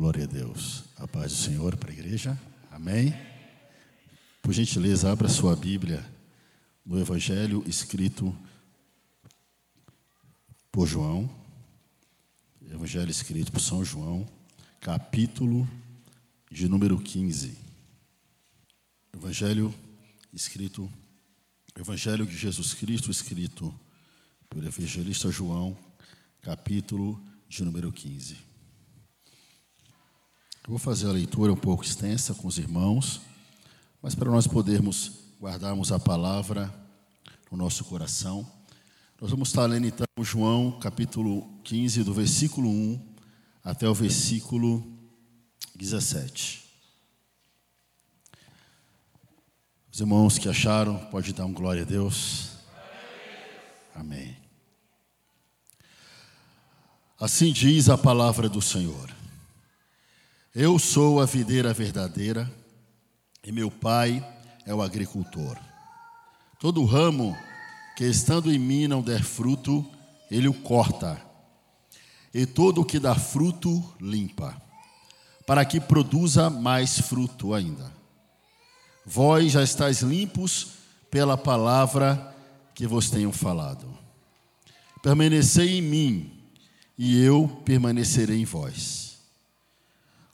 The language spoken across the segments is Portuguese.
Glória a Deus. A paz do Senhor para a igreja. Amém. Por gentileza, abra sua Bíblia no Evangelho escrito por João. Evangelho escrito por São João, capítulo de número 15. Evangelho escrito Evangelho de Jesus Cristo escrito pelo evangelista João, capítulo de número 15. Eu vou fazer a leitura um pouco extensa com os irmãos, mas para nós podermos guardarmos a palavra no nosso coração, nós vamos estar lendo então João capítulo 15, do versículo 1 até o versículo 17. Os irmãos que acharam, pode dar um glória a Deus. Amém. Assim diz a palavra do Senhor. Eu sou a videira verdadeira e meu pai é o agricultor. Todo ramo que estando em mim não der fruto, ele o corta, e todo o que dá fruto, limpa, para que produza mais fruto ainda. Vós já estáis limpos pela palavra que vos tenho falado. Permanecei em mim, e eu permanecerei em vós.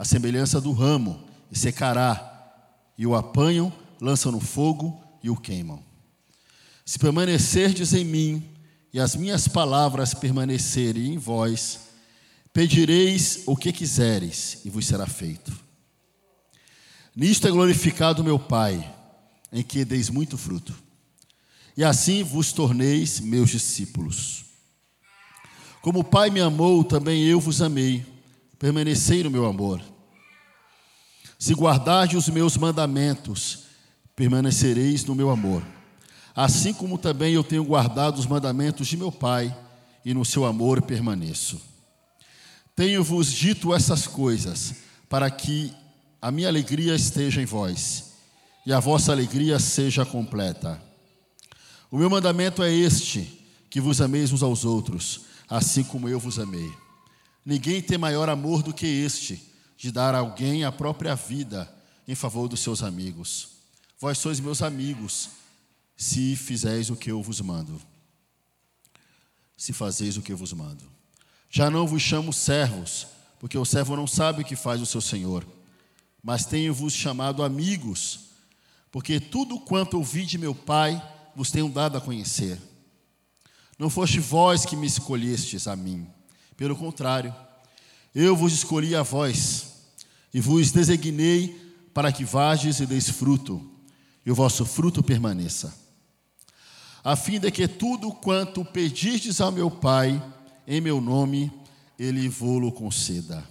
a semelhança do ramo, e secará, e o apanham, lançam no fogo e o queimam. Se permanecerdes em mim, e as minhas palavras permanecerem em vós, pedireis o que quiseres, e vos será feito. Nisto é glorificado meu Pai, em que deis muito fruto, e assim vos torneis meus discípulos. Como o Pai me amou, também eu vos amei. Permanecei no meu amor. Se guardardes os meus mandamentos, permanecereis no meu amor. Assim como também eu tenho guardado os mandamentos de meu Pai, e no seu amor permaneço. Tenho-vos dito essas coisas, para que a minha alegria esteja em vós, e a vossa alegria seja completa. O meu mandamento é este: que vos ameis uns aos outros assim como eu vos amei. Ninguém tem maior amor do que este, de dar a alguém a própria vida em favor dos seus amigos. Vós sois meus amigos, se fizeis o que eu vos mando. Se fazeis o que eu vos mando. Já não vos chamo servos, porque o servo não sabe o que faz o seu senhor, mas tenho-vos chamado amigos, porque tudo quanto ouvi de meu Pai vos tenho dado a conhecer. Não foste vós que me escolhestes a mim, pelo contrário, eu vos escolhi a vós e vos designei para que vages e deis fruto, e o vosso fruto permaneça, a fim de que tudo quanto pedirdes ao meu Pai em meu nome, ele vô-lo conceda.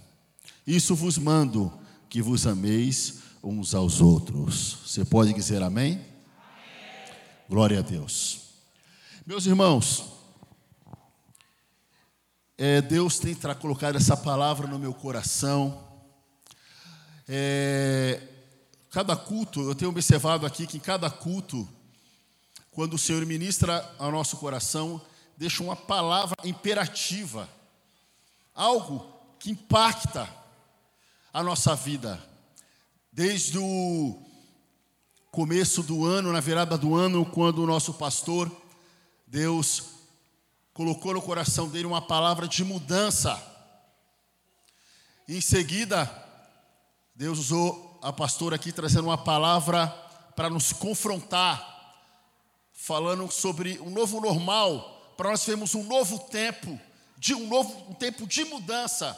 Isso vos mando, que vos ameis uns aos outros. Você pode dizer amém? amém. Glória a Deus. Meus irmãos, é, Deus tem colocado essa palavra no meu coração. É, cada culto, eu tenho observado aqui que em cada culto, quando o Senhor ministra ao nosso coração, deixa uma palavra imperativa, algo que impacta a nossa vida. Desde o começo do ano, na virada do ano, quando o nosso pastor, Deus colocou no coração dele uma palavra de mudança. Em seguida, Deus usou a pastora aqui trazendo uma palavra para nos confrontar, falando sobre um novo normal, para nós termos um novo tempo, de um novo um tempo de mudança.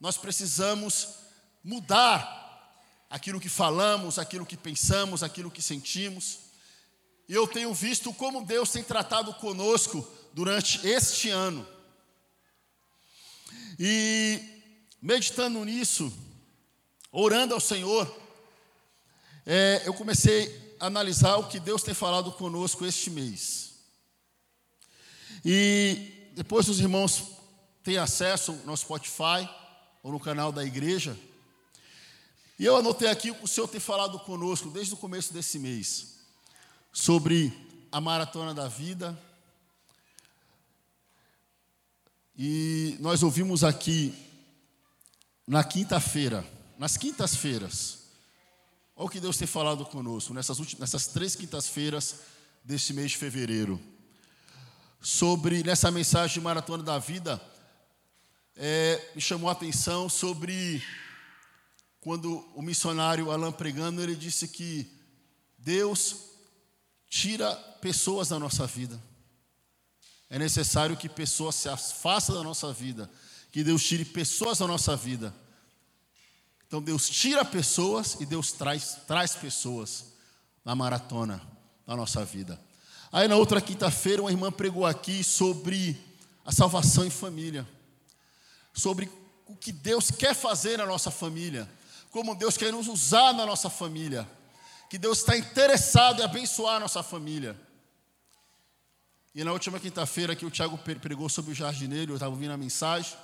Nós precisamos mudar aquilo que falamos, aquilo que pensamos, aquilo que sentimos. E eu tenho visto como Deus tem tratado conosco durante este ano. E meditando nisso, orando ao Senhor, é, eu comecei a analisar o que Deus tem falado conosco este mês. E depois os irmãos têm acesso no Spotify ou no canal da igreja. E eu anotei aqui o que o Senhor tem falado conosco desde o começo desse mês sobre a maratona da vida. E nós ouvimos aqui na quinta-feira, nas quintas-feiras, olha o que Deus tem falado conosco nessas, últimas, nessas três quintas-feiras deste mês de fevereiro. Sobre, nessa mensagem de Maratona da Vida, é, me chamou a atenção sobre quando o missionário Alain pregando, ele disse que Deus tira pessoas da nossa vida. É necessário que pessoas se afastem da nossa vida, que Deus tire pessoas da nossa vida. Então Deus tira pessoas e Deus traz, traz pessoas na maratona da nossa vida. Aí na outra quinta-feira, uma irmã pregou aqui sobre a salvação em família, sobre o que Deus quer fazer na nossa família, como Deus quer nos usar na nossa família, que Deus está interessado em abençoar a nossa família. E na última quinta-feira que o Tiago pregou sobre o jardineiro, eu estava ouvindo a mensagem,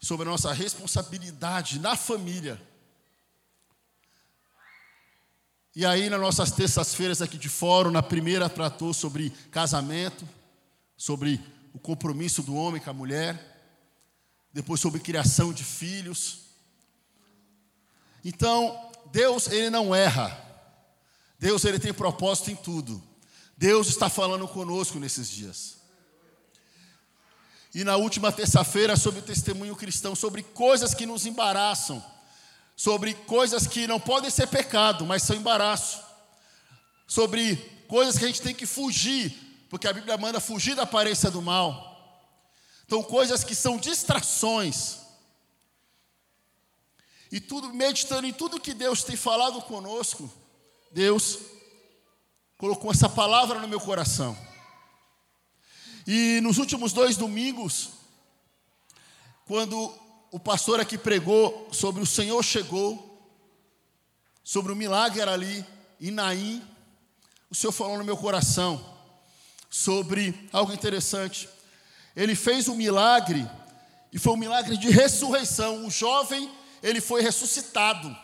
sobre a nossa responsabilidade na família. E aí, nas nossas terças-feiras aqui de fórum, na primeira tratou sobre casamento, sobre o compromisso do homem com a mulher, depois sobre criação de filhos. Então, Deus, ele não erra. Deus, ele tem propósito em tudo. Deus está falando conosco nesses dias. E na última terça-feira, sobre o testemunho cristão, sobre coisas que nos embaraçam, sobre coisas que não podem ser pecado, mas são embaraço, sobre coisas que a gente tem que fugir, porque a Bíblia manda fugir da aparência do mal. Então, coisas que são distrações. E tudo, meditando em tudo que Deus tem falado conosco, Deus colocou essa palavra no meu coração. E nos últimos dois domingos, quando o pastor aqui pregou sobre o Senhor chegou, sobre o milagre ali, em Naim, o Senhor falou no meu coração sobre algo interessante. Ele fez um milagre, e foi um milagre de ressurreição. O jovem, ele foi ressuscitado.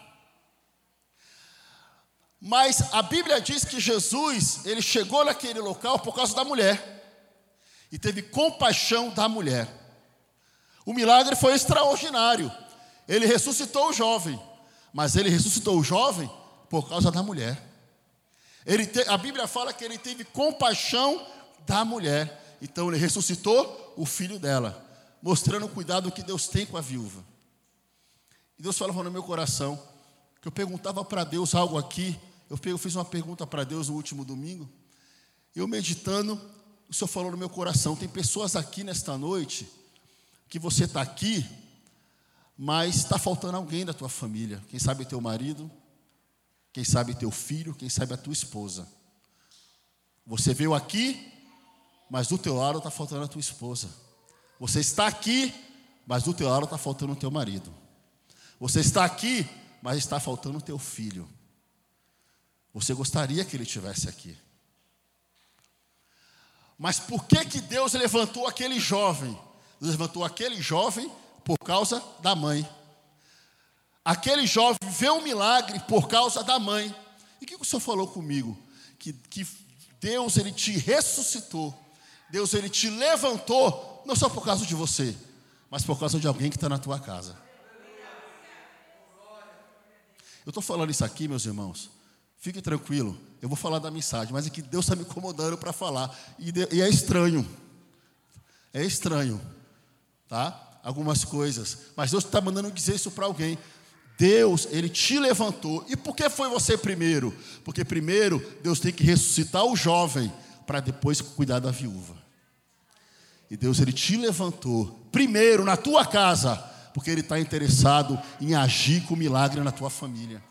Mas a Bíblia diz que Jesus, ele chegou naquele local por causa da mulher e teve compaixão da mulher. O milagre foi extraordinário. Ele ressuscitou o jovem, mas ele ressuscitou o jovem por causa da mulher. Te, a Bíblia fala que ele teve compaixão da mulher, então ele ressuscitou o filho dela, mostrando o cuidado que Deus tem com a viúva. E Deus falava no meu coração que eu perguntava para Deus algo aqui. Eu fiz uma pergunta para Deus no último domingo. Eu meditando, o Senhor falou no meu coração. Tem pessoas aqui nesta noite que você está aqui, mas está faltando alguém da tua família. Quem sabe teu marido, quem sabe teu filho, quem sabe a tua esposa. Você veio aqui, mas do teu lado está faltando a tua esposa. Você está aqui, mas do teu lado está faltando o teu marido. Você está aqui, mas está faltando o teu filho. Você gostaria que ele estivesse aqui. Mas por que, que Deus levantou aquele jovem? Deus levantou aquele jovem por causa da mãe. Aquele jovem vê um milagre por causa da mãe. E o que o Senhor falou comigo? Que, que Deus ele te ressuscitou. Deus ele te levantou, não só por causa de você, mas por causa de alguém que está na tua casa. Eu estou falando isso aqui, meus irmãos, Fique tranquilo, eu vou falar da mensagem, mas é que Deus está me incomodando para falar. E, de, e, é estranho. É estranho, tá? Algumas coisas. Mas Deus está mandando dizer isso para alguém. Deus, Ele te levantou. E por que foi você primeiro? Porque primeiro Deus tem que ressuscitar o jovem para depois cuidar da viúva. E Deus, Ele te levantou primeiro na tua casa, porque Ele está interessado em agir com milagre na tua família.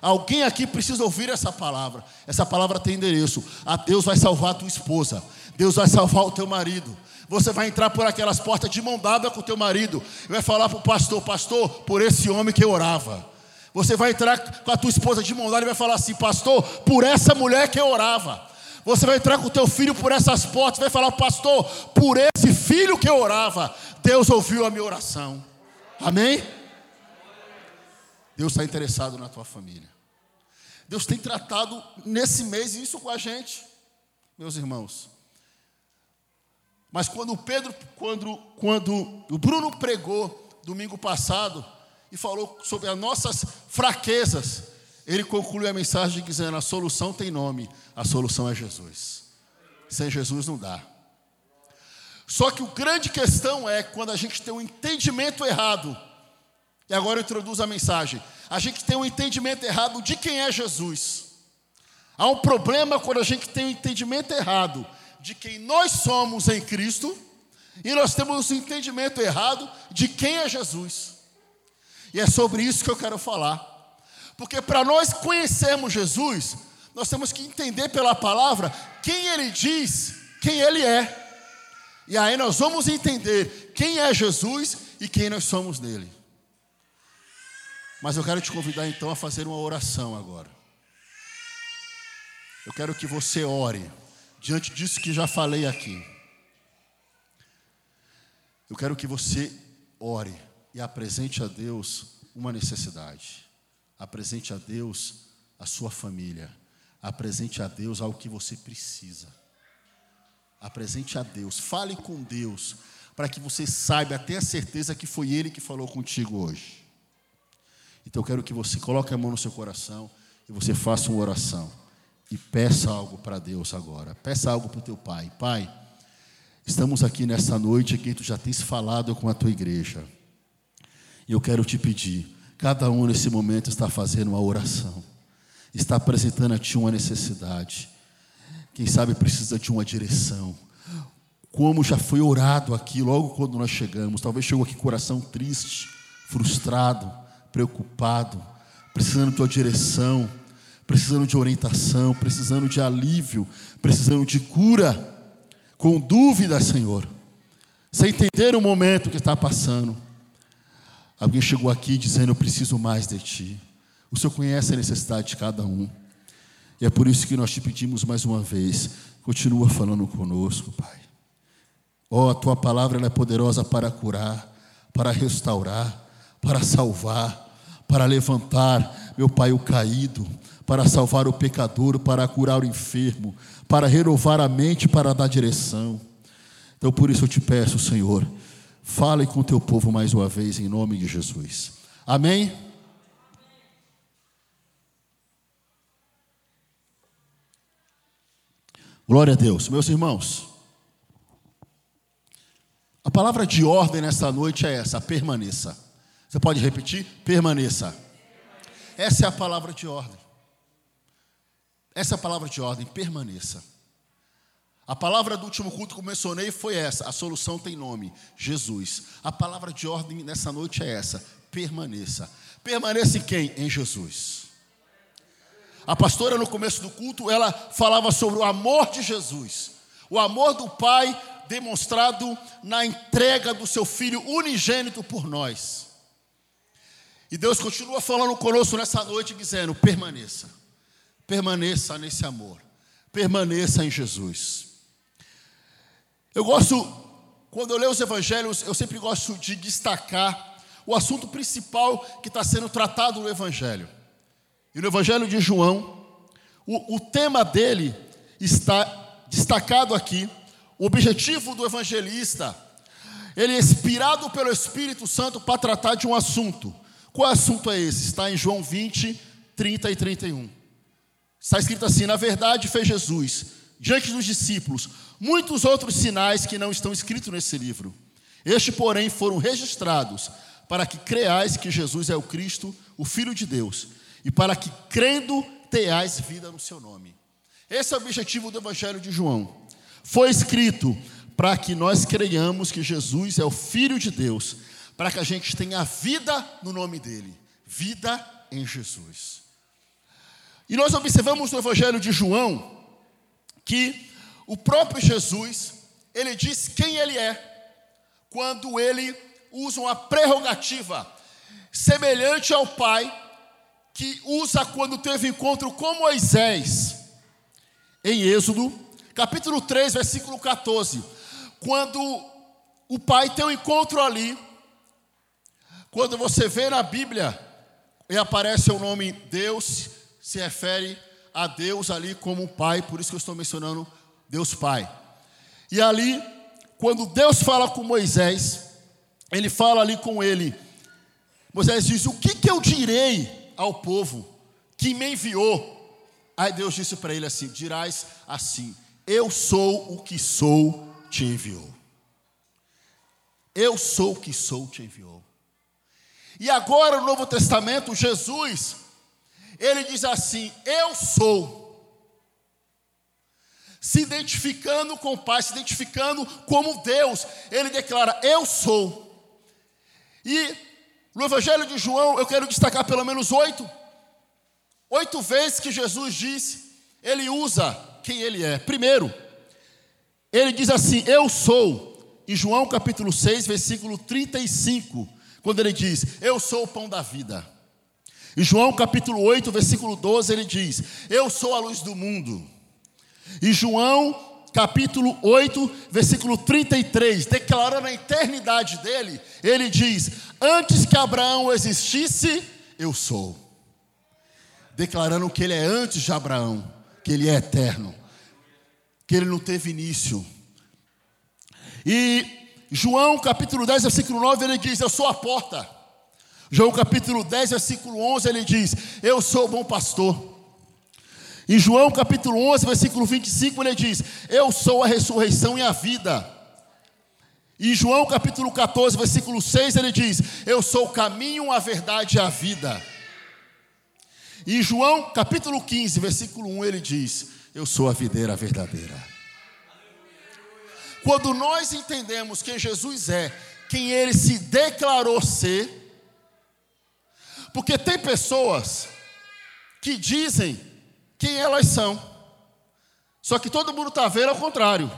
Alguém aqui precisa ouvir essa palavra. Essa palavra tem endereço. A Deus vai salvar a tua esposa. Deus vai salvar o teu marido. Você vai entrar por aquelas portas de mão dada com o teu marido e vai falar para o pastor: Pastor, por esse homem que eu orava. Você vai entrar com a tua esposa de mão dada e vai falar assim: Pastor, por essa mulher que eu orava. Você vai entrar com o teu filho por essas portas vai falar: Pastor, por esse filho que eu orava. Deus ouviu a minha oração. Amém? Deus está interessado na tua família. Deus tem tratado nesse mês isso com a gente, meus irmãos. Mas quando o Pedro, quando, quando o Bruno pregou domingo passado e falou sobre as nossas fraquezas, ele concluiu a mensagem dizendo: a solução tem nome, a solução é Jesus. Sem Jesus não dá. Só que o grande questão é quando a gente tem um entendimento errado. E agora eu introduzo a mensagem. A gente tem um entendimento errado de quem é Jesus. Há um problema quando a gente tem um entendimento errado de quem nós somos em Cristo e nós temos um entendimento errado de quem é Jesus. E é sobre isso que eu quero falar. Porque para nós conhecermos Jesus, nós temos que entender pela palavra quem ele diz, quem ele é. E aí nós vamos entender quem é Jesus e quem nós somos nele. Mas eu quero te convidar então a fazer uma oração agora. Eu quero que você ore diante disso que já falei aqui. Eu quero que você ore e apresente a Deus uma necessidade. Apresente a Deus a sua família. Apresente a Deus algo que você precisa. Apresente a Deus. Fale com Deus para que você saiba, tenha certeza que foi Ele que falou contigo hoje. Então eu quero que você coloque a mão no seu coração e você faça uma oração. E peça algo para Deus agora. Peça algo para o teu pai. Pai, estamos aqui nessa noite que tu já tens falado com a tua igreja. E eu quero te pedir, cada um nesse momento está fazendo uma oração. Está apresentando a ti uma necessidade. Quem sabe precisa de uma direção. Como já foi orado aqui logo quando nós chegamos. Talvez chegou aqui coração triste, frustrado, preocupado, precisando de tua direção precisando de orientação, precisando de alívio, precisando de cura, com dúvidas, Senhor, sem entender o momento que está passando. Alguém chegou aqui dizendo: Eu preciso mais de Ti. O Senhor conhece a necessidade de cada um. E é por isso que nós te pedimos mais uma vez: continua falando conosco, Pai. Ó, oh, a Tua palavra é poderosa para curar, para restaurar, para salvar, para levantar, meu Pai, o caído, para salvar o pecador, para curar o enfermo, para renovar a mente, para dar direção. Então, por isso eu te peço, Senhor, fale com o teu povo mais uma vez, em nome de Jesus. Amém? Glória a Deus. Meus irmãos, a palavra de ordem nessa noite é essa: permaneça. Você pode repetir? Permaneça. Essa é a palavra de ordem. Essa é a palavra de ordem, permaneça. A palavra do último culto que eu mencionei foi essa: a solução tem nome, Jesus. A palavra de ordem nessa noite é essa: permaneça. Permaneça em quem? Em Jesus. A pastora, no começo do culto, ela falava sobre o amor de Jesus, o amor do Pai demonstrado na entrega do seu Filho unigênito por nós. E Deus continua falando conosco nessa noite, dizendo: permaneça. Permaneça nesse amor. Permaneça em Jesus. Eu gosto, quando eu leio os evangelhos, eu sempre gosto de destacar o assunto principal que está sendo tratado no evangelho. E no evangelho de João, o, o tema dele está destacado aqui. O objetivo do evangelista, ele é inspirado pelo Espírito Santo para tratar de um assunto. Qual assunto é esse? Está em João 20, 30 e 31. Está escrito assim: na verdade, fez Jesus, diante dos discípulos, muitos outros sinais que não estão escritos nesse livro. Estes, porém, foram registrados para que creais que Jesus é o Cristo, o Filho de Deus, e para que, crendo, tenhais vida no seu nome. Esse é o objetivo do Evangelho de João. Foi escrito para que nós creiamos que Jesus é o Filho de Deus, para que a gente tenha vida no nome dele, vida em Jesus. E nós observamos no Evangelho de João que o próprio Jesus, ele diz quem ele é, quando ele usa uma prerrogativa semelhante ao pai que usa quando teve encontro com Moisés, em Êxodo, capítulo 3, versículo 14. Quando o pai tem um encontro ali, quando você vê na Bíblia e aparece o nome Deus, se refere a Deus ali como pai, por isso que eu estou mencionando Deus Pai. E ali, quando Deus fala com Moisés, ele fala ali com ele. Moisés diz: O que, que eu direi ao povo que me enviou? Aí Deus disse para ele assim: Dirás assim: Eu sou o que sou, te enviou. Eu sou o que sou, te enviou. E agora no Novo Testamento, Jesus, ele diz assim: Eu sou. Se identificando com o Pai, se identificando como Deus, ele declara: Eu sou. E no Evangelho de João, eu quero destacar pelo menos oito, oito vezes que Jesus disse, ele usa quem ele é. Primeiro, ele diz assim: Eu sou, em João capítulo 6, versículo 35, quando ele diz: Eu sou o pão da vida. Em João capítulo 8, versículo 12, ele diz: Eu sou a luz do mundo. Em João capítulo 8, versículo 33, declarando a eternidade dele, ele diz: Antes que Abraão existisse, eu sou. Declarando que ele é antes de Abraão, que ele é eterno, que ele não teve início. E João capítulo 10, versículo 9, ele diz: Eu sou a porta. João capítulo 10, versículo 11, ele diz: Eu sou o bom pastor. Em João capítulo 11, versículo 25, ele diz: Eu sou a ressurreição e a vida. Em João capítulo 14, versículo 6, ele diz: Eu sou o caminho, a verdade e a vida. Em João capítulo 15, versículo 1, ele diz: Eu sou a videira verdadeira. Quando nós entendemos quem Jesus é, quem ele se declarou ser, porque tem pessoas que dizem quem elas são. Só que todo mundo está vendo ao contrário.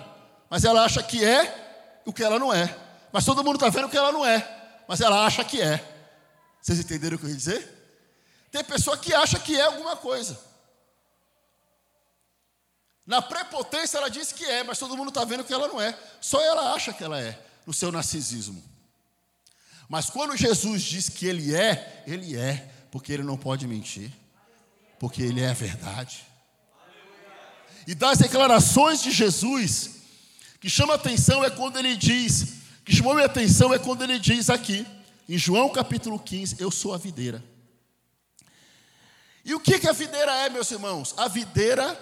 Mas ela acha que é o que ela não é. Mas todo mundo está vendo o que ela não é. Mas ela acha que é. Vocês entenderam o que eu ia dizer? Tem pessoa que acha que é alguma coisa. Na prepotência ela diz que é, mas todo mundo está vendo que ela não é. Só ela acha que ela é, no seu narcisismo. Mas quando Jesus diz que ele é, ele é, porque ele não pode mentir porque Ele é a verdade. E das declarações de Jesus, que chama atenção é quando ele diz, que chamou minha atenção é quando ele diz aqui, em João capítulo 15, eu sou a videira. E o que, que a videira é, meus irmãos? A videira,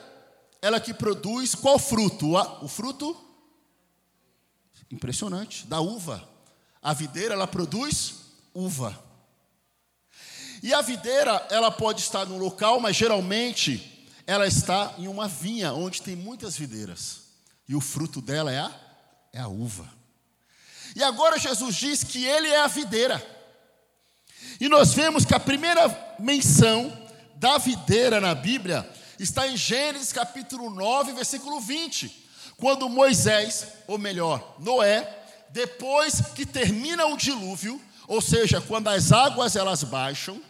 ela que produz qual fruto? O fruto impressionante, da uva. A videira, ela produz uva. E a videira, ela pode estar num local, mas geralmente ela está em uma vinha onde tem muitas videiras. E o fruto dela é a, é a uva. E agora Jesus diz que ele é a videira. E nós vemos que a primeira menção da videira na Bíblia está em Gênesis capítulo 9, versículo 20. Quando Moisés, ou melhor, Noé, depois que termina o dilúvio, ou seja, quando as águas elas baixam,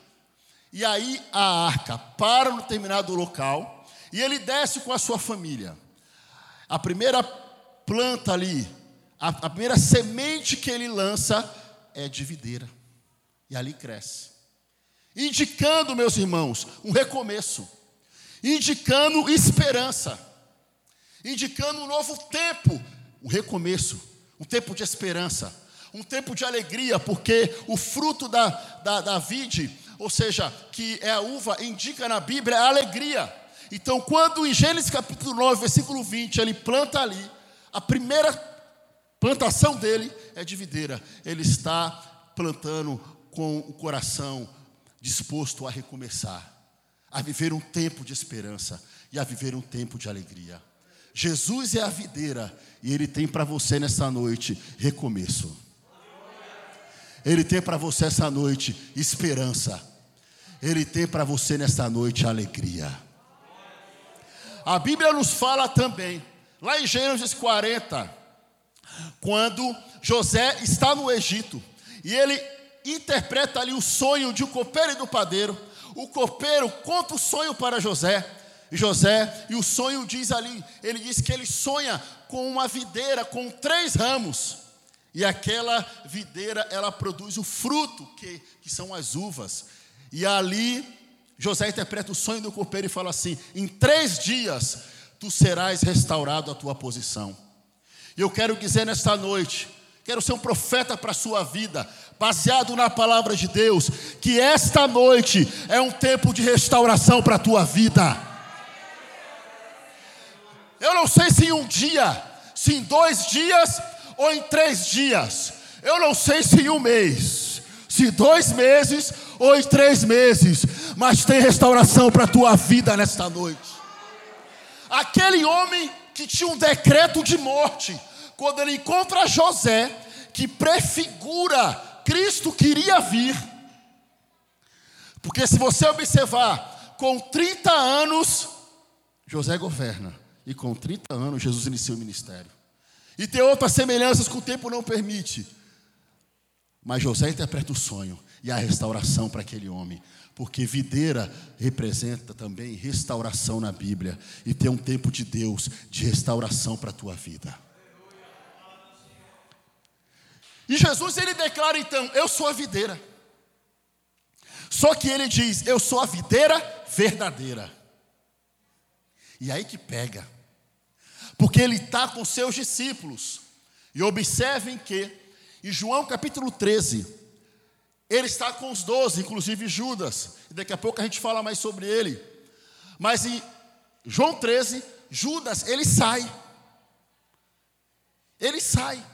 e aí a arca para no determinado local e ele desce com a sua família. A primeira planta ali, a, a primeira semente que ele lança é de videira. E ali cresce. Indicando, meus irmãos, um recomeço. Indicando esperança. Indicando um novo tempo, um recomeço, um tempo de esperança um tempo de alegria, porque o fruto da, da, da vide, ou seja, que é a uva, indica na Bíblia a alegria. Então, quando em Gênesis capítulo 9, versículo 20, ele planta ali, a primeira plantação dele é de videira. Ele está plantando com o coração disposto a recomeçar, a viver um tempo de esperança e a viver um tempo de alegria. Jesus é a videira e ele tem para você nessa noite recomeço. Ele tem para você essa noite esperança. Ele tem para você nesta noite alegria. A Bíblia nos fala também, lá em Gênesis 40, Quando José está no Egito e ele interpreta ali o sonho de um copeiro e do padeiro, o copeiro conta o sonho para José. José, e o sonho diz ali, ele diz que ele sonha com uma videira com três ramos. E aquela videira, ela produz o fruto, que, que são as uvas. E ali, José interpreta o sonho do copeiro e fala assim: em três dias tu serás restaurado a tua posição. E eu quero dizer nesta noite, quero ser um profeta para a sua vida, baseado na palavra de Deus, que esta noite é um tempo de restauração para a tua vida. Eu não sei se em um dia, se em dois dias ou em três dias. Eu não sei se em um mês, se dois meses ou em três meses, mas tem restauração para a tua vida nesta noite. Aquele homem que tinha um decreto de morte, quando ele encontra José, que prefigura Cristo queria vir. Porque se você observar, com 30 anos, José governa. E com 30 anos, Jesus inicia o ministério. E tem outras semelhanças que o tempo não permite. Mas José interpreta o sonho e a restauração para aquele homem. Porque videira representa também restauração na Bíblia. E tem um tempo de Deus de restauração para a tua vida. E Jesus ele declara então: Eu sou a videira. Só que ele diz: Eu sou a videira verdadeira. E aí que pega porque ele está com seus discípulos. E observem que, em João capítulo 13, ele está com os doze, inclusive Judas, e daqui a pouco a gente fala mais sobre ele. Mas em João 13, Judas, ele sai. Ele sai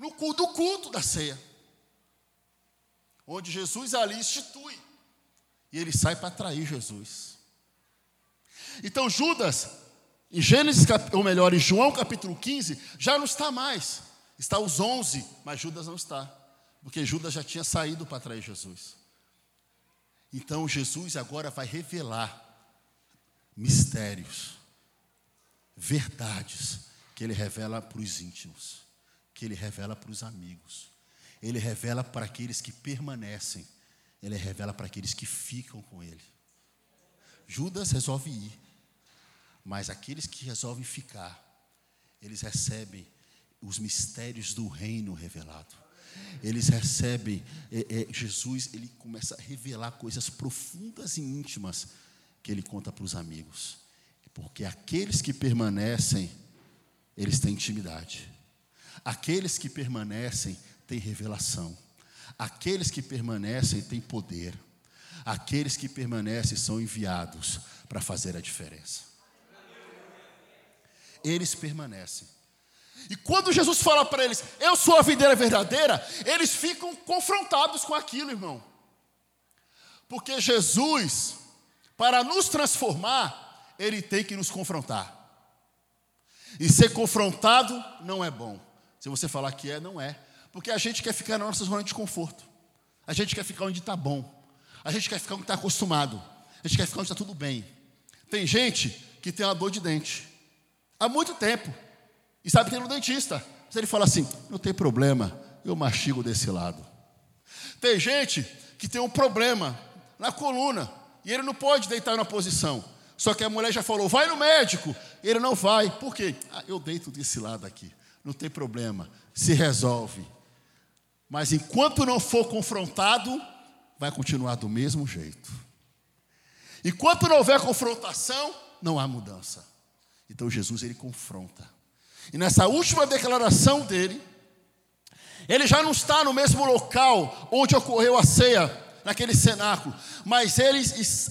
no culto, do culto da ceia. Onde Jesus ali institui. E ele sai para trair Jesus. Então Judas, em Gênesis, ou melhor, em João capítulo 15, já não está mais. Está os 11, mas Judas não está. Porque Judas já tinha saído para trair Jesus. Então Jesus agora vai revelar mistérios, verdades, que ele revela para os íntimos, que ele revela para os amigos, ele revela para aqueles que permanecem, ele revela para aqueles que ficam com ele. Judas resolve ir, mas aqueles que resolvem ficar, eles recebem os mistérios do reino revelado. Eles recebem, é, é, Jesus, ele começa a revelar coisas profundas e íntimas que ele conta para os amigos. Porque aqueles que permanecem, eles têm intimidade. Aqueles que permanecem têm revelação. Aqueles que permanecem têm poder. Aqueles que permanecem são enviados para fazer a diferença eles permanecem. E quando Jesus fala para eles, eu sou a videira verdadeira, eles ficam confrontados com aquilo, irmão. Porque Jesus, para nos transformar, ele tem que nos confrontar. E ser confrontado não é bom. Se você falar que é, não é. Porque a gente quer ficar na nossa zona de conforto. A gente quer ficar onde está bom. A gente quer ficar onde está acostumado. A gente quer ficar onde está tudo bem. Tem gente que tem uma dor de dente há muito tempo. E sabe que tem no dentista. Mas ele fala assim: não tem problema, eu mastigo desse lado. Tem gente que tem um problema na coluna e ele não pode deitar na posição. Só que a mulher já falou: vai no médico. Ele não vai. Por quê? Ah, eu deito desse lado aqui. Não tem problema. Se resolve. Mas enquanto não for confrontado, vai continuar do mesmo jeito. Enquanto não houver confrontação, não há mudança. Então Jesus ele confronta. E nessa última declaração dele, ele já não está no mesmo local onde ocorreu a ceia, naquele cenáculo, mas ele,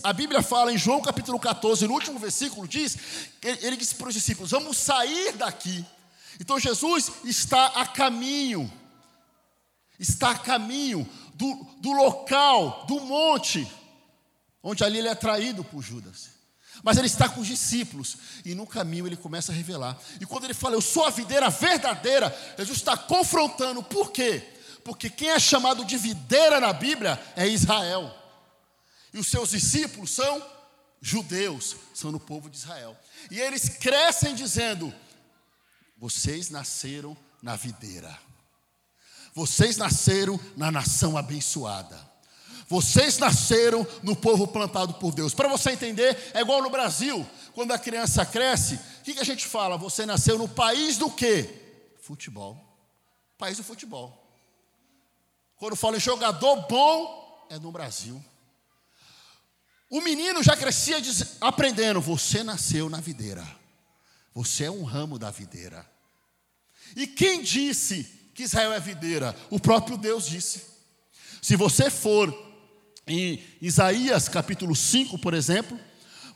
a Bíblia fala em João capítulo 14, no último versículo, diz, ele, ele disse para os discípulos: Vamos sair daqui. Então Jesus está a caminho, está a caminho do, do local, do monte, onde ali ele é traído por Judas. Mas ele está com os discípulos. E no caminho ele começa a revelar. E quando ele fala, eu sou a videira verdadeira, Jesus está confrontando. Por quê? Porque quem é chamado de videira na Bíblia é Israel. E os seus discípulos são judeus, são no povo de Israel. E eles crescem dizendo: vocês nasceram na videira. Vocês nasceram na nação abençoada. Vocês nasceram no povo plantado por Deus. Para você entender, é igual no Brasil, quando a criança cresce, o que, que a gente fala? Você nasceu no país do quê? Futebol. País do futebol. Quando fala em jogador bom, é no Brasil. O menino já crescia aprendendo: você nasceu na videira. Você é um ramo da videira. E quem disse que Israel é videira? O próprio Deus disse. Se você for em Isaías capítulo 5, por exemplo,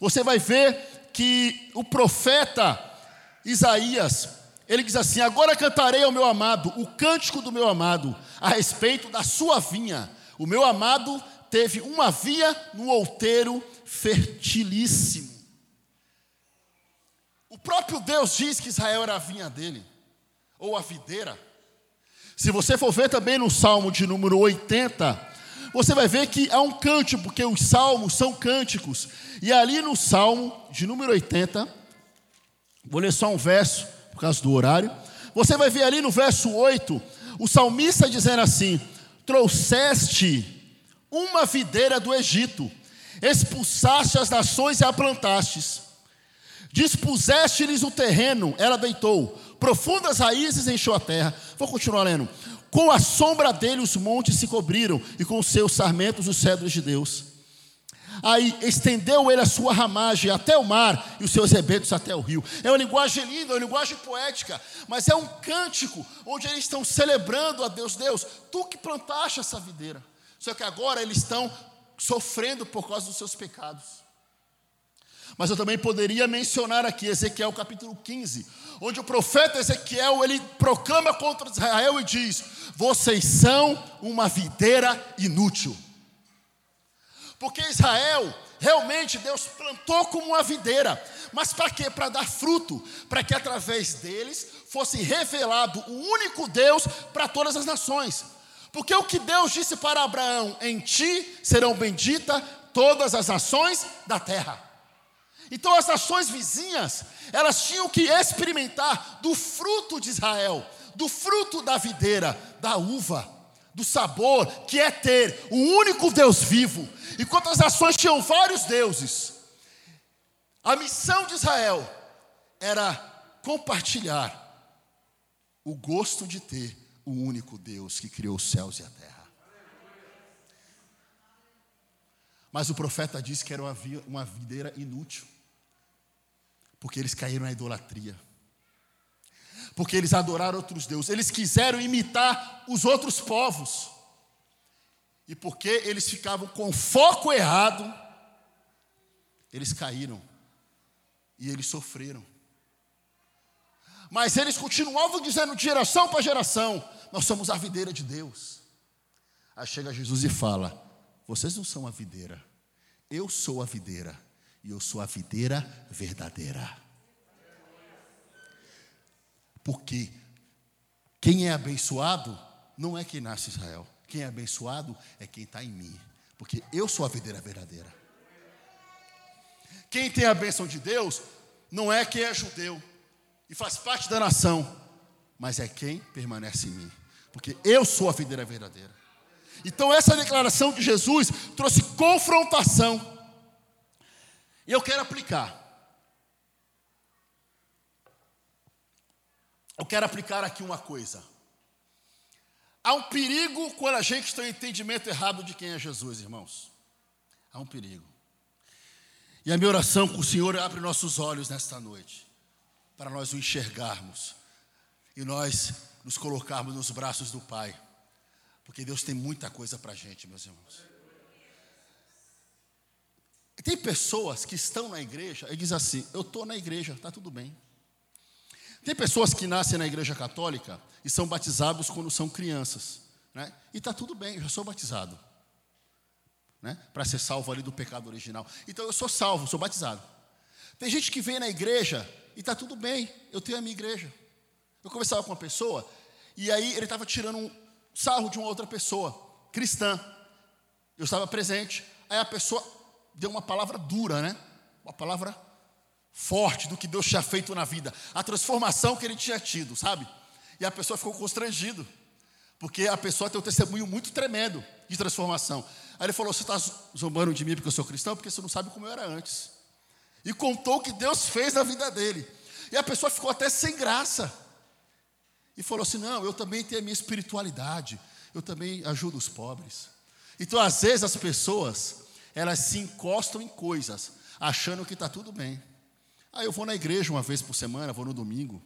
você vai ver que o profeta Isaías, ele diz assim: Agora cantarei ao meu amado o cântico do meu amado a respeito da sua vinha. O meu amado teve uma via no outeiro fertilíssimo. Próprio Deus diz que Israel era a vinha dele, ou a videira. Se você for ver também no Salmo de número 80, você vai ver que há um cântico, porque os salmos são cânticos. E ali no Salmo de número 80, vou ler só um verso, por causa do horário. Você vai ver ali no verso 8, o salmista dizendo assim: Trouxeste uma videira do Egito, expulsaste as nações e a plantastes, dispuseste-lhes o terreno, ela deitou, profundas raízes encheu a terra. Vou continuar lendo. Com a sombra dele os montes se cobriram, e com os seus sarmentos os cedros de Deus. Aí estendeu ele a sua ramagem até o mar e os seus rebentos até o rio. É uma linguagem linda, é uma linguagem poética, mas é um cântico onde eles estão celebrando a Deus. Deus, tu que plantaste essa videira. Só que agora eles estão sofrendo por causa dos seus pecados. Mas eu também poderia mencionar aqui Ezequiel capítulo 15, onde o profeta Ezequiel ele proclama contra Israel e diz: "Vocês são uma videira inútil". Porque Israel realmente Deus plantou como uma videira, mas para quê? Para dar fruto, para que através deles fosse revelado o único Deus para todas as nações. Porque o que Deus disse para Abraão: "Em ti serão benditas todas as nações da terra". Então as nações vizinhas, elas tinham que experimentar do fruto de Israel, do fruto da videira, da uva, do sabor que é ter o único Deus vivo. Enquanto as nações tinham vários deuses, a missão de Israel era compartilhar o gosto de ter o único Deus que criou os céus e a terra. Mas o profeta disse que era uma videira inútil. Porque eles caíram na idolatria. Porque eles adoraram outros deuses. Eles quiseram imitar os outros povos. E porque eles ficavam com foco errado, eles caíram. E eles sofreram. Mas eles continuavam dizendo de geração para geração: Nós somos a videira de Deus. Aí chega Jesus e fala: vocês não são a videira, eu sou a videira, e eu sou a videira verdadeira. Porque quem é abençoado não é quem nasce em Israel, quem é abençoado é quem está em mim, porque eu sou a videira verdadeira. Quem tem a bênção de Deus não é quem é judeu e faz parte da nação, mas é quem permanece em mim, porque eu sou a videira verdadeira. Então, essa declaração de Jesus trouxe confrontação. E eu quero aplicar. Eu quero aplicar aqui uma coisa. Há um perigo quando a gente tem um entendimento errado de quem é Jesus, irmãos. Há um perigo. E a minha oração com o Senhor abre nossos olhos nesta noite, para nós o enxergarmos e nós nos colocarmos nos braços do Pai. Porque Deus tem muita coisa para a gente, meus irmãos. Tem pessoas que estão na igreja e dizem assim: Eu estou na igreja, está tudo bem. Tem pessoas que nascem na igreja católica e são batizados quando são crianças. Né? E está tudo bem, eu já sou batizado. Né? Para ser salvo ali do pecado original. Então eu sou salvo, sou batizado. Tem gente que vem na igreja e está tudo bem, eu tenho a minha igreja. Eu conversava com uma pessoa e aí ele estava tirando um, sarro de uma outra pessoa, cristã. Eu estava presente. Aí a pessoa deu uma palavra dura, né? Uma palavra forte do que Deus tinha feito na vida, a transformação que ele tinha tido, sabe? E a pessoa ficou constrangido, porque a pessoa tem um testemunho muito tremendo de transformação. Aí ele falou: Você está zombando de mim porque eu sou cristão? Porque você não sabe como eu era antes. E contou o que Deus fez na vida dele. E a pessoa ficou até sem graça. E falou assim: Não, eu também tenho a minha espiritualidade. Eu também ajudo os pobres. Então, às vezes, as pessoas, elas se encostam em coisas, achando que está tudo bem. Aí eu vou na igreja uma vez por semana, vou no domingo.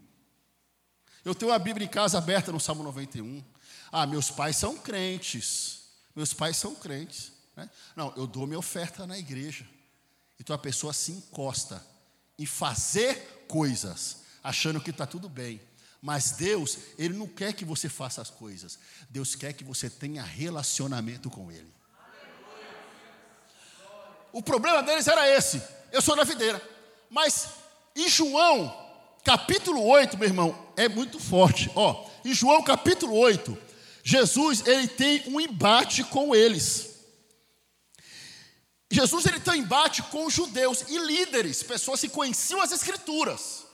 Eu tenho a Bíblia em casa aberta no Salmo 91. Ah, meus pais são crentes. Meus pais são crentes. Né? Não, eu dou minha oferta na igreja. Então a pessoa se encosta em fazer coisas, achando que está tudo bem. Mas Deus, Ele não quer que você faça as coisas. Deus quer que você tenha relacionamento com Ele. O problema deles era esse. Eu sou da videira. Mas em João, capítulo 8, meu irmão, é muito forte. Ó, em João capítulo 8, Jesus ele tem um embate com eles. Jesus ele tem um embate com judeus e líderes, pessoas que conheciam as escrituras.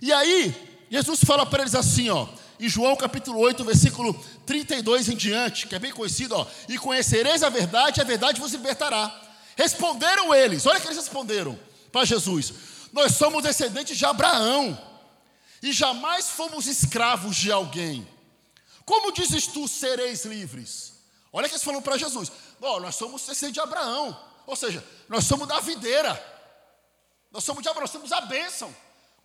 E aí, Jesus fala para eles assim, ó, em João capítulo 8, versículo 32 em diante, que é bem conhecido, ó, e conhecereis a verdade, e a verdade vos libertará. Responderam eles, olha o que eles responderam para Jesus: Nós somos descendentes de Abraão e jamais fomos escravos de alguém. Como dizes tu sereis livres? Olha o que eles falam para Jesus: oh, Nós somos descendentes de Abraão, ou seja, nós somos da videira, nós somos de Abraão, nós somos a bênção.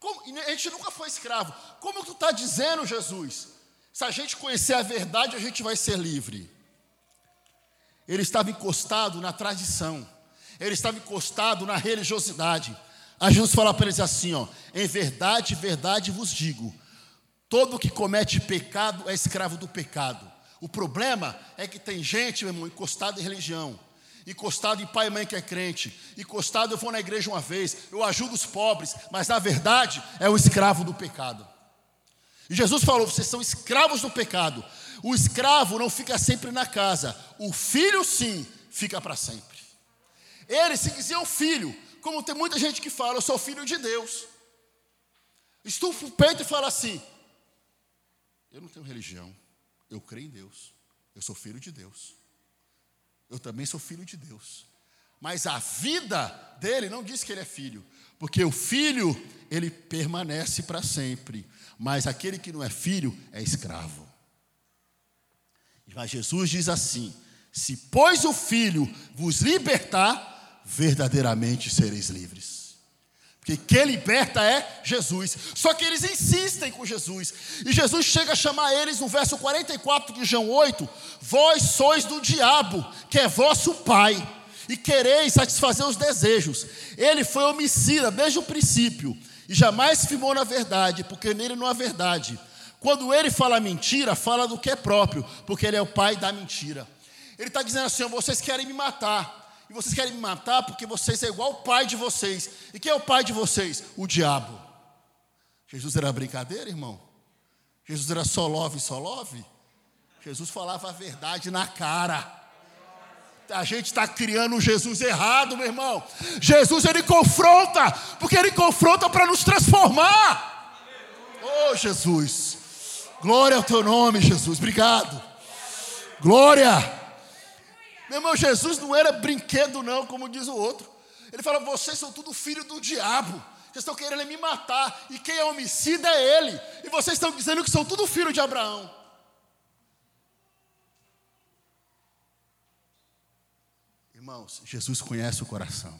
Como, a gente nunca foi escravo. Como tu está dizendo, Jesus? Se a gente conhecer a verdade, a gente vai ser livre. Ele estava encostado na tradição ele estava encostado na religiosidade. A Jesus fala para eles assim: ó, em verdade, verdade vos digo, todo que comete pecado é escravo do pecado. O problema é que tem gente, meu irmão, encostado em religião, encostado em pai e mãe que é crente, encostado, eu vou na igreja uma vez, eu ajudo os pobres, mas na verdade é o escravo do pecado. E Jesus falou: vocês são escravos do pecado. O escravo não fica sempre na casa, o filho sim fica para sempre. Eles se diziam filho, como tem muita gente que fala, eu sou filho de Deus. Estufa o peito e fala assim: Eu não tenho religião, eu creio em Deus, eu sou filho de Deus. Eu também sou filho de Deus. Mas a vida dele não diz que ele é filho, porque o filho, ele permanece para sempre, mas aquele que não é filho é escravo. Mas Jesus diz assim: Se pois o filho vos libertar, verdadeiramente sereis livres. Porque quem liberta é Jesus. Só que eles insistem com Jesus. E Jesus chega a chamar eles no verso 44 de João 8: Vós sois do diabo, que é vosso pai, e quereis satisfazer os desejos. Ele foi homicida desde o princípio, e jamais firmou na verdade, porque nele não há verdade. Quando ele fala mentira, fala do que é próprio, porque ele é o pai da mentira. Ele está dizendo assim: vocês querem me matar e vocês querem me matar porque vocês é igual o pai de vocês. E quem é o pai de vocês? O diabo. Jesus era brincadeira, irmão? Jesus era só love, só love? Jesus falava a verdade na cara. A gente está criando um Jesus errado, meu irmão. Jesus ele confronta, porque ele confronta para nos transformar. Oh, Jesus. Glória ao teu nome, Jesus. Obrigado. Glória. Meu irmão, Jesus não era brinquedo, não, como diz o outro. Ele fala: vocês são tudo filho do diabo. Vocês estão querendo me matar. E quem é homicida é ele. E vocês estão dizendo que são tudo filho de Abraão. Irmãos, Jesus conhece o coração.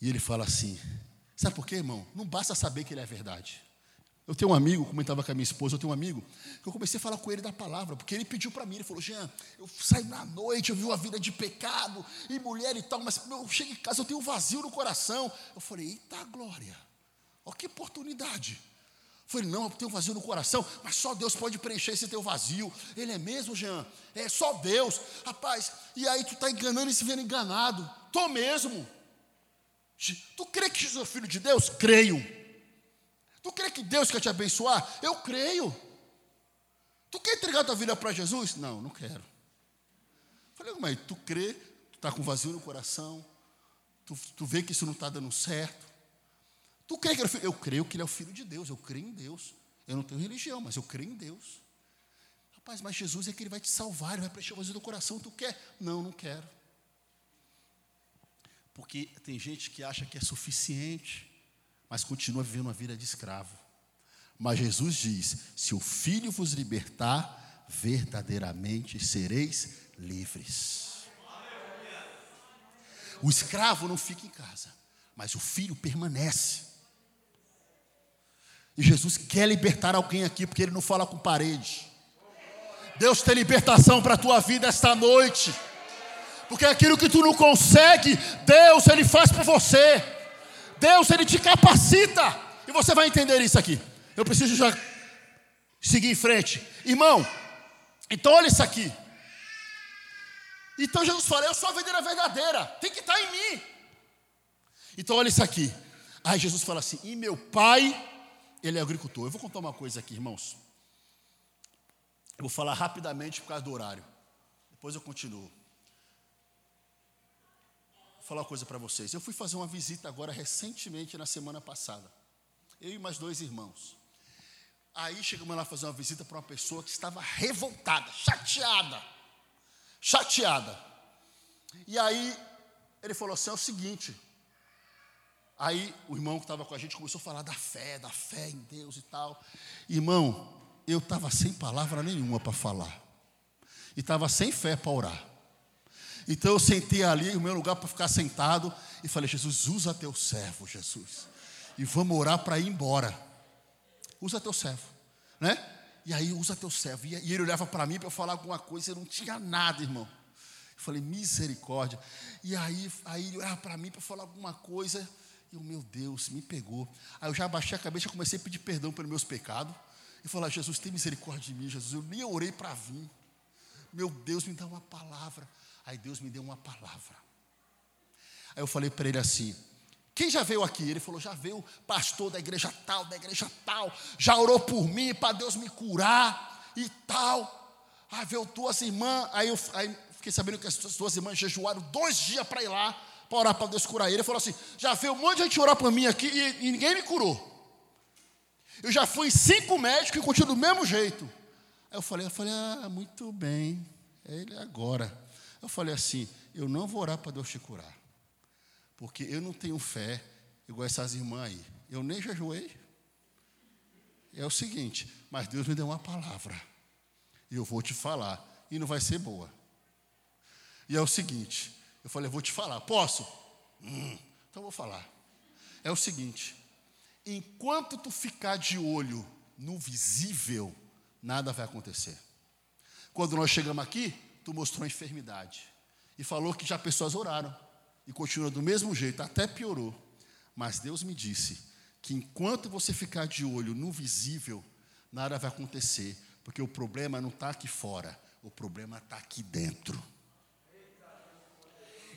E ele fala assim: sabe por quê, irmão? Não basta saber que ele é verdade. Eu tenho um amigo, comentava com a minha esposa, eu tenho um amigo, que eu comecei a falar com ele da palavra, porque ele pediu para mim, ele falou, Jean, eu saio na noite, eu vi uma vida de pecado, e mulher e tal, mas eu chego em casa, eu tenho um vazio no coração. Eu falei, eita glória, olha que oportunidade. Eu falei, não, eu tenho um vazio no coração, mas só Deus pode preencher esse teu vazio. Ele é mesmo, Jean? É só Deus. Rapaz, e aí tu está enganando e se vendo enganado. Tô mesmo. Tu crê que Jesus é filho de Deus? Creio. Tu crê que Deus quer te abençoar? Eu creio. Tu quer entregar tua vida para Jesus? Não, não quero. Falei, mas tu crê, tu está com vazio no coração, tu, tu vê que isso não está dando certo, Tu crê que ele é filho? Eu creio que ele é o filho de Deus, eu creio em Deus. Eu não tenho religião, mas eu creio em Deus. Rapaz, mas Jesus é que ele vai te salvar, ele vai preencher o vazio do coração. Tu quer? Não, não quero. Porque tem gente que acha que é suficiente, mas continua vivendo uma vida de escravo. Mas Jesus diz: se o Filho vos libertar, verdadeiramente sereis livres. O escravo não fica em casa, mas o filho permanece. E Jesus quer libertar alguém aqui, porque Ele não fala com parede. Deus tem libertação para a tua vida esta noite. Porque aquilo que tu não consegue, Deus Ele faz por você. Deus Ele te capacita. E você vai entender isso aqui. Eu preciso já seguir em frente. Irmão, então olha isso aqui. Então Jesus fala: Eu sou a videira verdadeira, tem que estar em mim. Então olha isso aqui. Aí Jesus fala assim: E meu pai, ele é agricultor. Eu vou contar uma coisa aqui, irmãos. Eu vou falar rapidamente por causa do horário. Depois eu continuo. Falar uma coisa para vocês. Eu fui fazer uma visita agora recentemente na semana passada. Eu e mais dois irmãos. Aí chegamos lá fazer uma visita para uma pessoa que estava revoltada, chateada chateada. E aí ele falou assim: é o seguinte. Aí o irmão que estava com a gente começou a falar da fé, da fé em Deus e tal. Irmão, eu estava sem palavra nenhuma para falar. E estava sem fé para orar. Então eu sentei ali, o meu lugar para ficar sentado, e falei: Jesus, usa teu servo, Jesus. E vamos orar para ir embora. Usa teu servo, né? E aí usa teu servo. E ele olhava para mim para falar alguma coisa, eu não tinha nada, irmão. Eu falei, misericórdia. E aí, aí ele olhava para mim para falar alguma coisa. E o meu Deus, me pegou. Aí eu já abaixei a cabeça e comecei a pedir perdão pelos meus pecados. E falar, Jesus, tem misericórdia de mim, Jesus. Eu nem orei para vir. Meu Deus, me dá uma palavra. Aí Deus me deu uma palavra. Aí eu falei para ele assim: quem já veio aqui? Ele falou: já veio pastor da igreja tal, da igreja tal, já orou por mim para Deus me curar e tal. Aí veio duas irmãs, aí eu aí fiquei sabendo que as duas irmãs jejuaram dois dias para ir lá, para orar para Deus curar ele. Ele falou assim: já veio um monte de gente orar por mim aqui e, e ninguém me curou. Eu já fui cinco médicos e continuo do mesmo jeito. Aí eu falei, eu falei, ah, muito bem, é ele agora. Eu falei assim, eu não vou orar para Deus te curar. Porque eu não tenho fé igual essas irmãs aí. Eu nem jejuei. É o seguinte, mas Deus me deu uma palavra. E eu vou te falar. E não vai ser boa. E é o seguinte, eu falei, eu vou te falar. Posso? Hum, então vou falar. É o seguinte, enquanto tu ficar de olho no visível, nada vai acontecer. Quando nós chegamos aqui, tu mostrou a enfermidade. E falou que já pessoas oraram e continua do mesmo jeito, até piorou. Mas Deus me disse que enquanto você ficar de olho no visível, nada vai acontecer, porque o problema não está aqui fora, o problema está aqui dentro.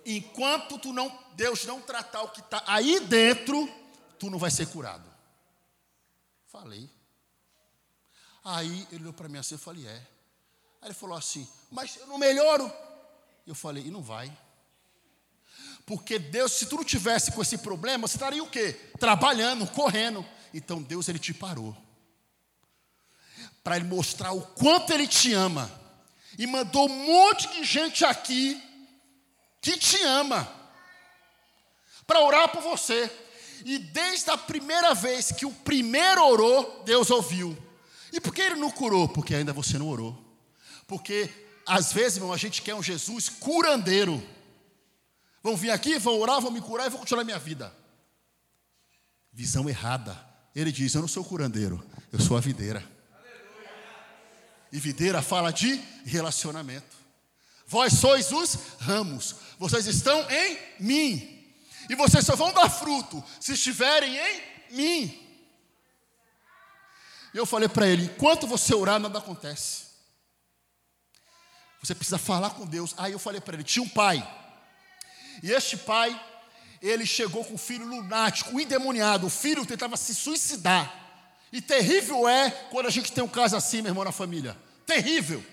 Enquanto tu não, Deus não tratar o que está aí dentro, tu não vai ser curado. Falei. Aí ele olhou para mim assim, eu falei, é. Aí ele falou assim, mas eu não melhoro. Eu falei, e não vai. Porque Deus, se tu não tivesse com esse problema, você estaria o quê? Trabalhando, correndo. Então Deus ele te parou. Para ele mostrar o quanto ele te ama. E mandou um monte de gente aqui que te ama. Para orar por você. E desde a primeira vez que o primeiro orou, Deus ouviu. E por que ele não curou? Porque ainda você não orou. Porque às vezes, irmão, a gente quer um Jesus curandeiro. Vão vir aqui, vão orar, vão me curar e vou continuar a minha vida. Visão errada. Ele diz: Eu não sou curandeiro, eu sou a videira. E videira fala de relacionamento. Vós sois os ramos, vocês estão em mim. E vocês só vão dar fruto se estiverem em mim. E eu falei para ele: enquanto você orar, nada acontece. Você precisa falar com Deus. Aí eu falei para ele: tinha um pai e este pai, ele chegou com o filho lunático, endemoniado. O filho tentava se suicidar. E terrível é quando a gente tem um caso assim, meu irmão, na família. Terrível.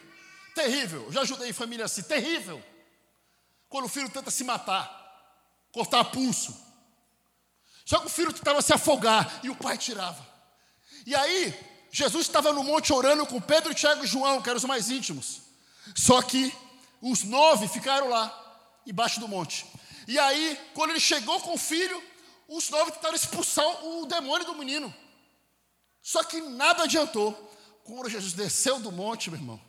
Terrível. Eu já ajudei família assim. Terrível. Quando o filho tenta se matar, cortar pulso. Só que o filho tentava se afogar e o pai tirava. E aí, Jesus estava no monte orando com Pedro, Tiago e João, que eram os mais íntimos. Só que os nove ficaram lá, embaixo do monte. E aí, quando ele chegou com o filho, os nove tentaram expulsar o demônio do menino. Só que nada adiantou. Quando Jesus desceu do monte, meu irmão,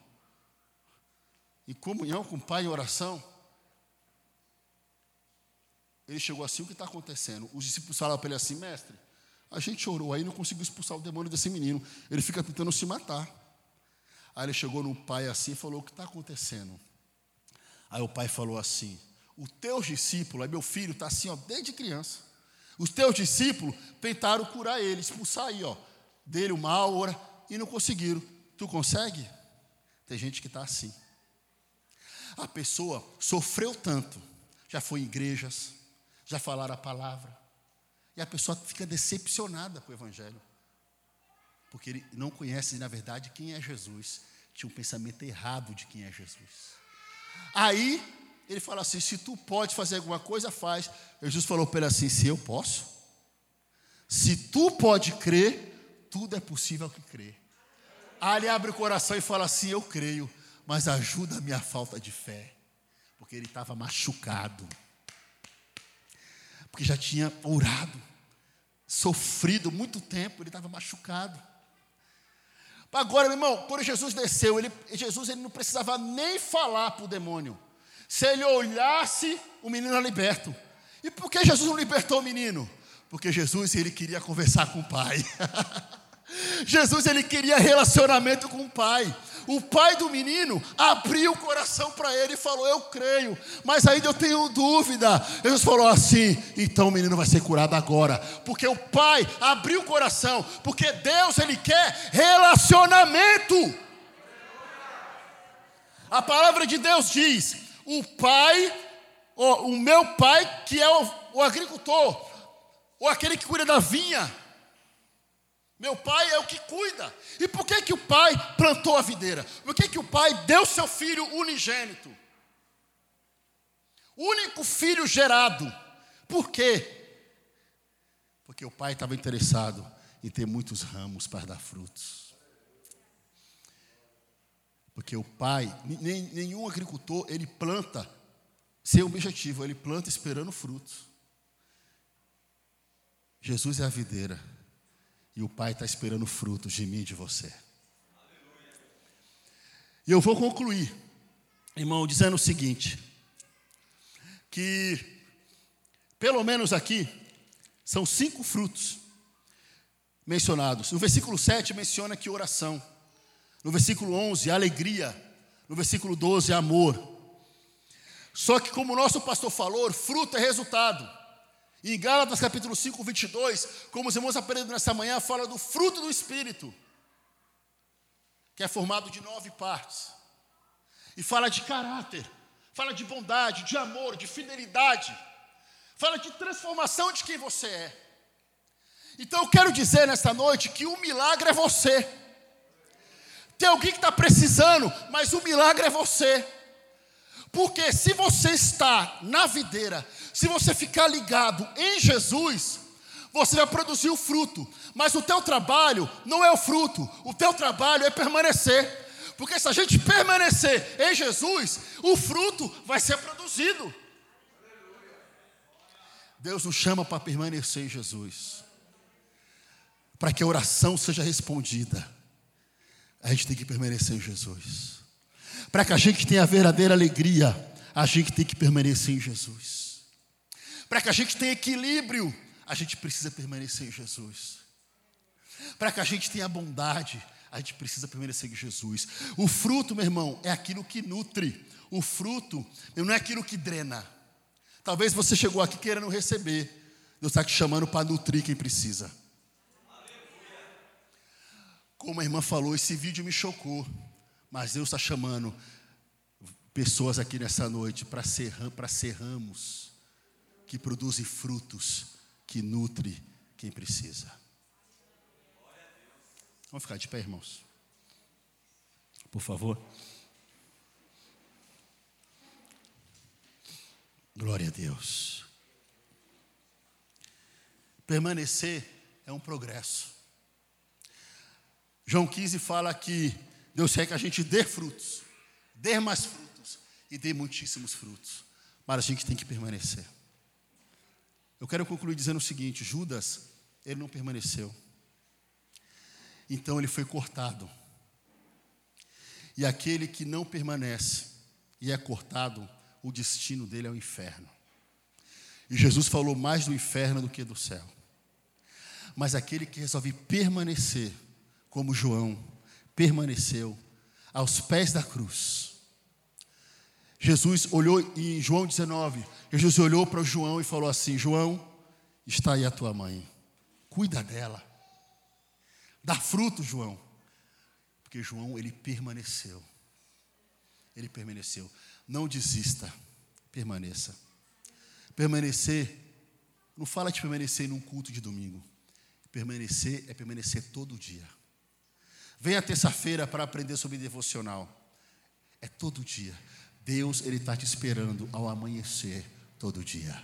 em comunhão com o Pai em oração, ele chegou assim: o que está acontecendo? Os discípulos falaram para ele assim, mestre, a gente orou aí não conseguiu expulsar o demônio desse menino. Ele fica tentando se matar. Aí ele chegou no pai assim e falou: O que está acontecendo? Aí o pai falou assim: O teu discípulo, aí meu filho está assim, ó, desde criança. Os teus discípulos tentaram curar ele, expulsar aí, ó, dele o mal, ora, e não conseguiram. Tu consegue? Tem gente que está assim. A pessoa sofreu tanto, já foi em igrejas, já falaram a palavra, e a pessoa fica decepcionada com o Evangelho. Porque ele não conhece, na verdade, quem é Jesus. Tinha um pensamento errado de quem é Jesus. Aí, ele fala assim: se tu pode fazer alguma coisa, faz. Jesus falou para ele assim: se eu posso. Se tu pode crer, tudo é possível que crer. Aí ele abre o coração e fala assim: eu creio, mas ajuda a minha falta de fé. Porque ele estava machucado. Porque já tinha orado sofrido muito tempo, ele estava machucado. Agora, meu irmão, quando Jesus desceu, ele, Jesus ele não precisava nem falar para o demônio. Se ele olhasse, o menino era liberto. E por que Jesus não libertou o menino? Porque Jesus ele queria conversar com o Pai. Jesus ele queria relacionamento com o Pai. O pai do menino abriu o coração para ele e falou: Eu creio, mas ainda eu tenho dúvida. Jesus falou assim: Então o menino vai ser curado agora, porque o pai abriu o coração, porque Deus ele quer relacionamento. A palavra de Deus diz: O pai, o, meu pai, que é o, o agricultor, ou aquele que cuida da vinha, meu pai é o que cuida. E por que, que o pai plantou a videira? Por que, que o pai deu seu filho unigênito? Único filho gerado. Por quê? Porque o pai estava interessado em ter muitos ramos para dar frutos. Porque o pai, nem, nenhum agricultor, ele planta sem objetivo, ele planta esperando frutos. Jesus é a videira. E o Pai está esperando frutos de mim e de você. E eu vou concluir, irmão, dizendo o seguinte: que, pelo menos aqui, são cinco frutos mencionados. No versículo 7 menciona que oração. No versículo 11, alegria. No versículo 12, amor. Só que, como o nosso pastor falou, fruto é resultado. Em Gálatas capítulo 5, 22, como os irmãos aprenderam nessa manhã, fala do fruto do Espírito, que é formado de nove partes. E fala de caráter, fala de bondade, de amor, de fidelidade, fala de transformação de quem você é. Então eu quero dizer nesta noite que o milagre é você. Tem alguém que está precisando, mas o milagre é você. Porque se você está na videira, se você ficar ligado em Jesus, você vai produzir o fruto. Mas o teu trabalho não é o fruto, o teu trabalho é permanecer. Porque se a gente permanecer em Jesus, o fruto vai ser produzido. Deus nos chama para permanecer em Jesus. Para que a oração seja respondida, a gente tem que permanecer em Jesus. Para que a gente tenha a verdadeira alegria, a gente tem que permanecer em Jesus. Para que a gente tenha equilíbrio, a gente precisa permanecer em Jesus. Para que a gente tenha bondade, a gente precisa permanecer em Jesus. O fruto, meu irmão, é aquilo que nutre. O fruto não é aquilo que drena. Talvez você chegou aqui querendo receber. Deus está te chamando para nutrir quem precisa. Como a irmã falou, esse vídeo me chocou. Mas Deus está chamando pessoas aqui nessa noite para ser, ser ramos que produzem frutos, que nutre quem precisa. Vamos ficar de pé, irmãos. Por favor. Glória a Deus. Permanecer é um progresso. João 15 fala que Deus quer que a gente dê frutos, dê mais frutos e dê muitíssimos frutos. Mas a gente tem que permanecer. Eu quero concluir dizendo o seguinte: Judas, ele não permaneceu. Então ele foi cortado. E aquele que não permanece e é cortado, o destino dele é o inferno. E Jesus falou mais do inferno do que do céu. Mas aquele que resolve permanecer, como João permaneceu aos pés da cruz. Jesus olhou em João 19, Jesus olhou para João e falou assim: João, está aí a tua mãe, cuida dela, dá fruto, João, porque João ele permaneceu, ele permaneceu. Não desista, permaneça. Permanecer, não fala de permanecer num culto de domingo. Permanecer é permanecer todo dia. Venha terça-feira para aprender sobre devocional. É todo dia. Deus, Ele está te esperando ao amanhecer todo dia.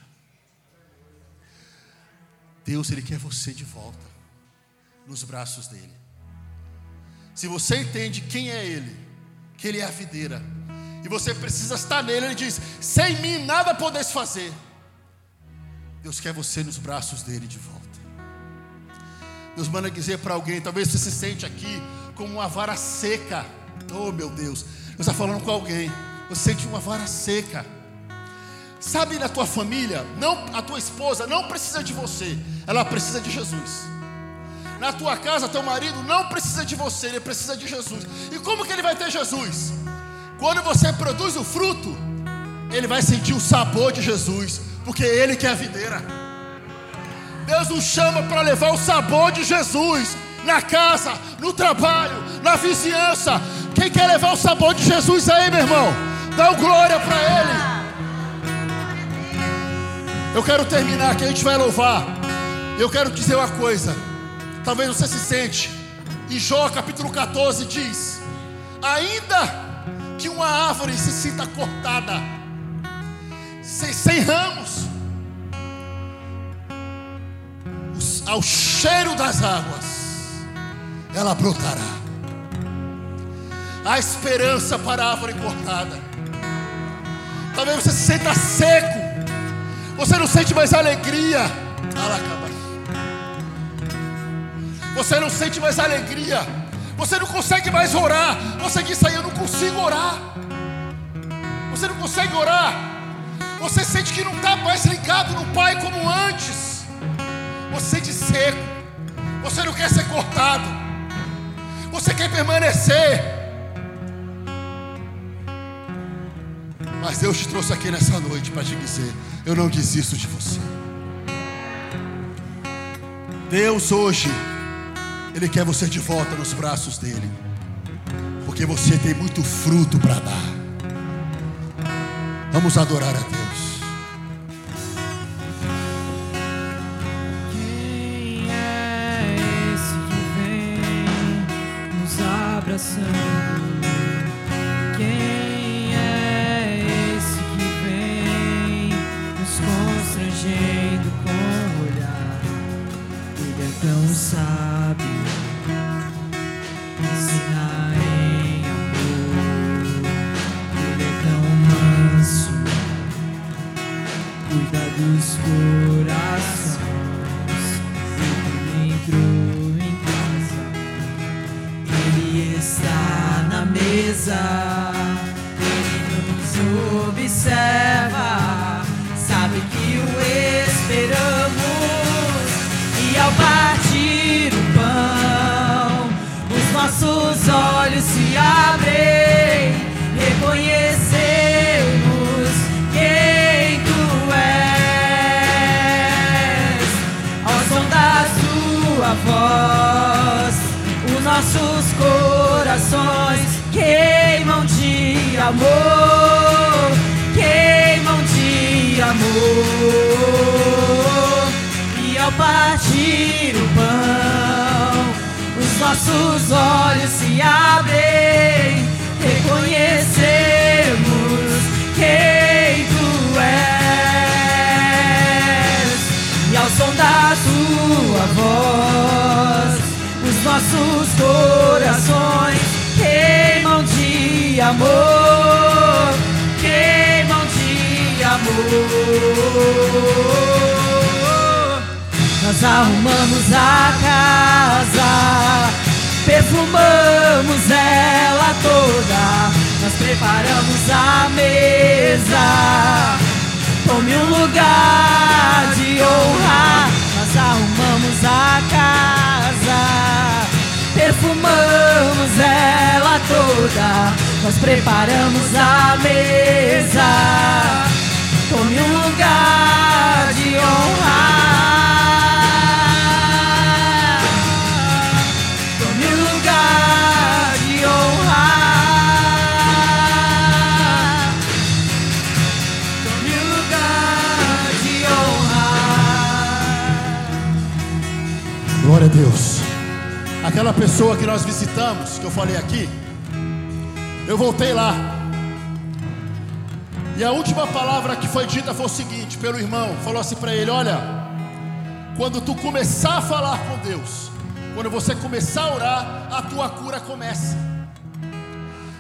Deus, Ele quer você de volta, nos braços dEle. Se você entende quem é Ele, que Ele é a videira, e você precisa estar nele, Ele diz: sem mim nada podes fazer. Deus quer você nos braços dEle de volta. Deus manda dizer para alguém, talvez você se sente aqui como uma vara seca. Oh meu Deus, Deus está falando com alguém. Você sente uma vara seca. Sabe na tua família, não a tua esposa não precisa de você, ela precisa de Jesus. Na tua casa, teu marido não precisa de você, ele precisa de Jesus. E como que ele vai ter Jesus? Quando você produz o fruto, ele vai sentir o sabor de Jesus, porque é ele que é a videira. Deus nos chama para levar o sabor de Jesus na casa, no trabalho, na vizinhança. Quem quer levar o sabor de Jesus aí, meu irmão? Dá glória para Ele. Eu quero terminar aqui, a gente vai louvar. Eu quero dizer uma coisa. Talvez você se sente. Em Jó capítulo 14 diz: Ainda que uma árvore se sinta cortada, sem, sem ramos, ao cheiro das águas, ela brotará. Há esperança para a árvore cortada. Talvez você se sinta seco, você não sente mais alegria. Você não sente mais alegria. Você não consegue mais orar. Você diz aí, eu não consigo orar. Você não consegue orar. Você sente que não está mais ligado no Pai como antes. Você de seco. Você não quer ser cortado. Você quer permanecer. Mas Deus te trouxe aqui nessa noite para te dizer: Eu não desisto de você. Deus hoje, Ele quer você de volta nos braços dEle, porque você tem muito fruto para dar. Vamos adorar a Deus. Quem Ele é nós preparamos a mesa. Tome um lugar de honra. Tome um lugar de honra. Tome um lugar de honra. Glória a Deus. Aquela pessoa que nós visitamos, que eu falei aqui, eu voltei lá. E a última palavra que foi dita foi o seguinte, pelo irmão, falou assim para ele: "Olha, quando tu começar a falar com Deus, quando você começar a orar, a tua cura começa".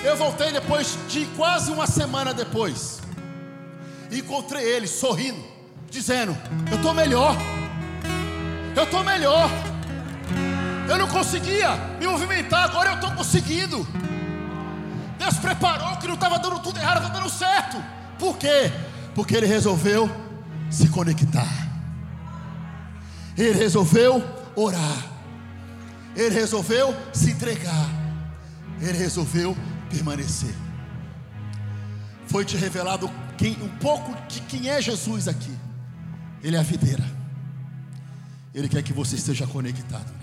Eu voltei depois de quase uma semana depois. Encontrei ele sorrindo, dizendo: "Eu estou melhor. Eu estou melhor. Eu não conseguia me movimentar, agora eu estou conseguindo. Deus preparou que não estava dando tudo errado, está dando certo. Por quê? Porque ele resolveu se conectar. Ele resolveu orar. Ele resolveu se entregar. Ele resolveu permanecer. Foi te revelado quem- um pouco de quem é Jesus aqui. Ele é a videira. Ele quer que você esteja conectado.